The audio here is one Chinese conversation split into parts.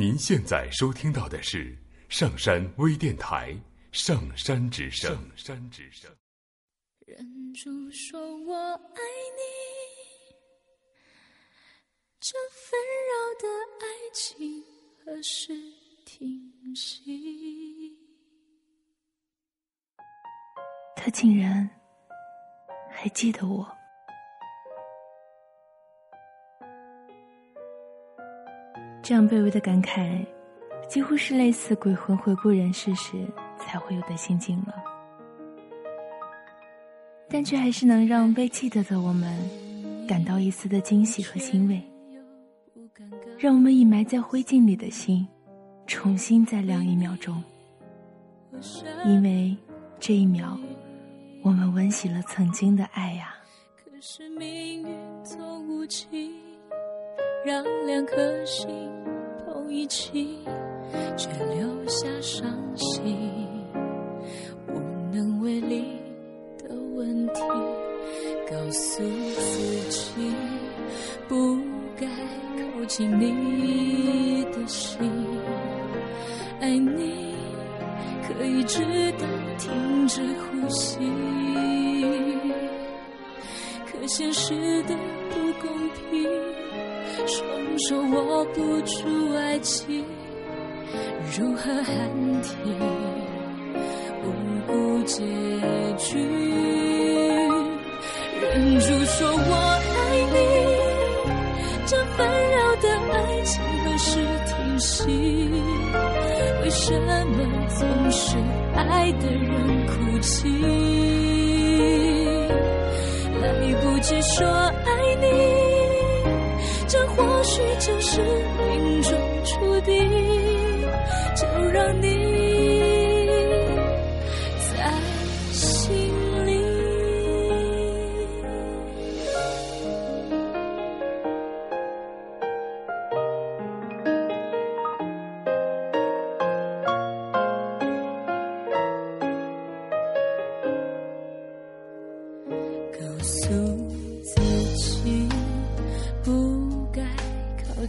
您现在收听到的是上山微电台《上山之声》。上山之声。忍住说我爱你，这纷扰的爱情何时停息？他竟然还记得我。这样卑微的感慨，几乎是类似鬼魂回顾人世时才会有的心境了。但却还是能让被记得的我们感到一丝的惊喜和欣慰，让我们已埋在灰烬里的心重新再亮一秒钟。因为这一秒，我们温习了曾经的爱呀。可是命运总无情，让两颗心。一起，却留下伤心，无能为力的问题。告诉自己，不该靠近你的心。爱你可以直到停止呼吸，可现实的不公平。双手握不住爱情，如何喊停？无辜结局，忍住说我爱你，这纷扰的爱情何时停息？为什么总是爱的人哭泣？谁说爱你。这或许就是命中注定，就让你。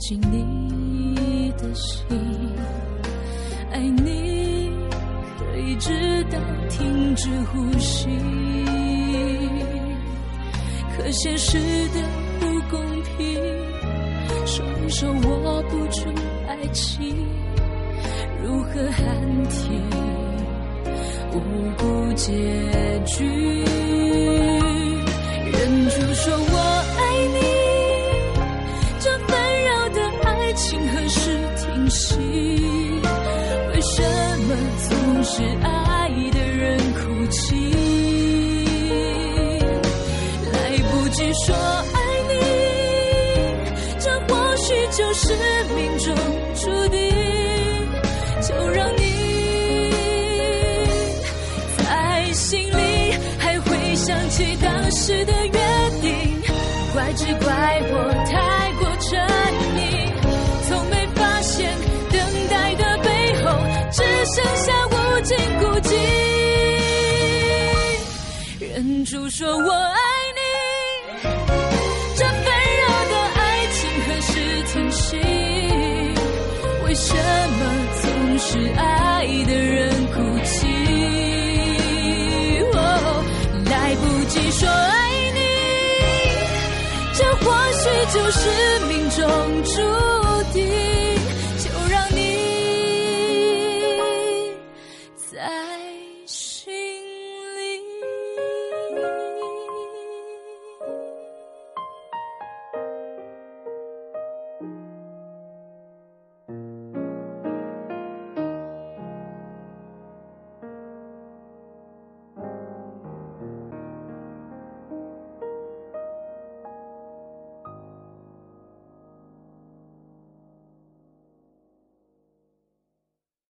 紧你的心，爱你可以直到停止呼吸。可现实的不公平，双手握不住爱情，如何喊停？无辜结局，忍住说来不及说爱你，这或许就是命中注定。就让你在心里还会想起当时的约定，怪只怪我太过沉溺，从没发现等待的背后只剩下无。尽孤寂，忍住说我爱是爱的人哭泣？来不及说爱你，这或许就是命中注定。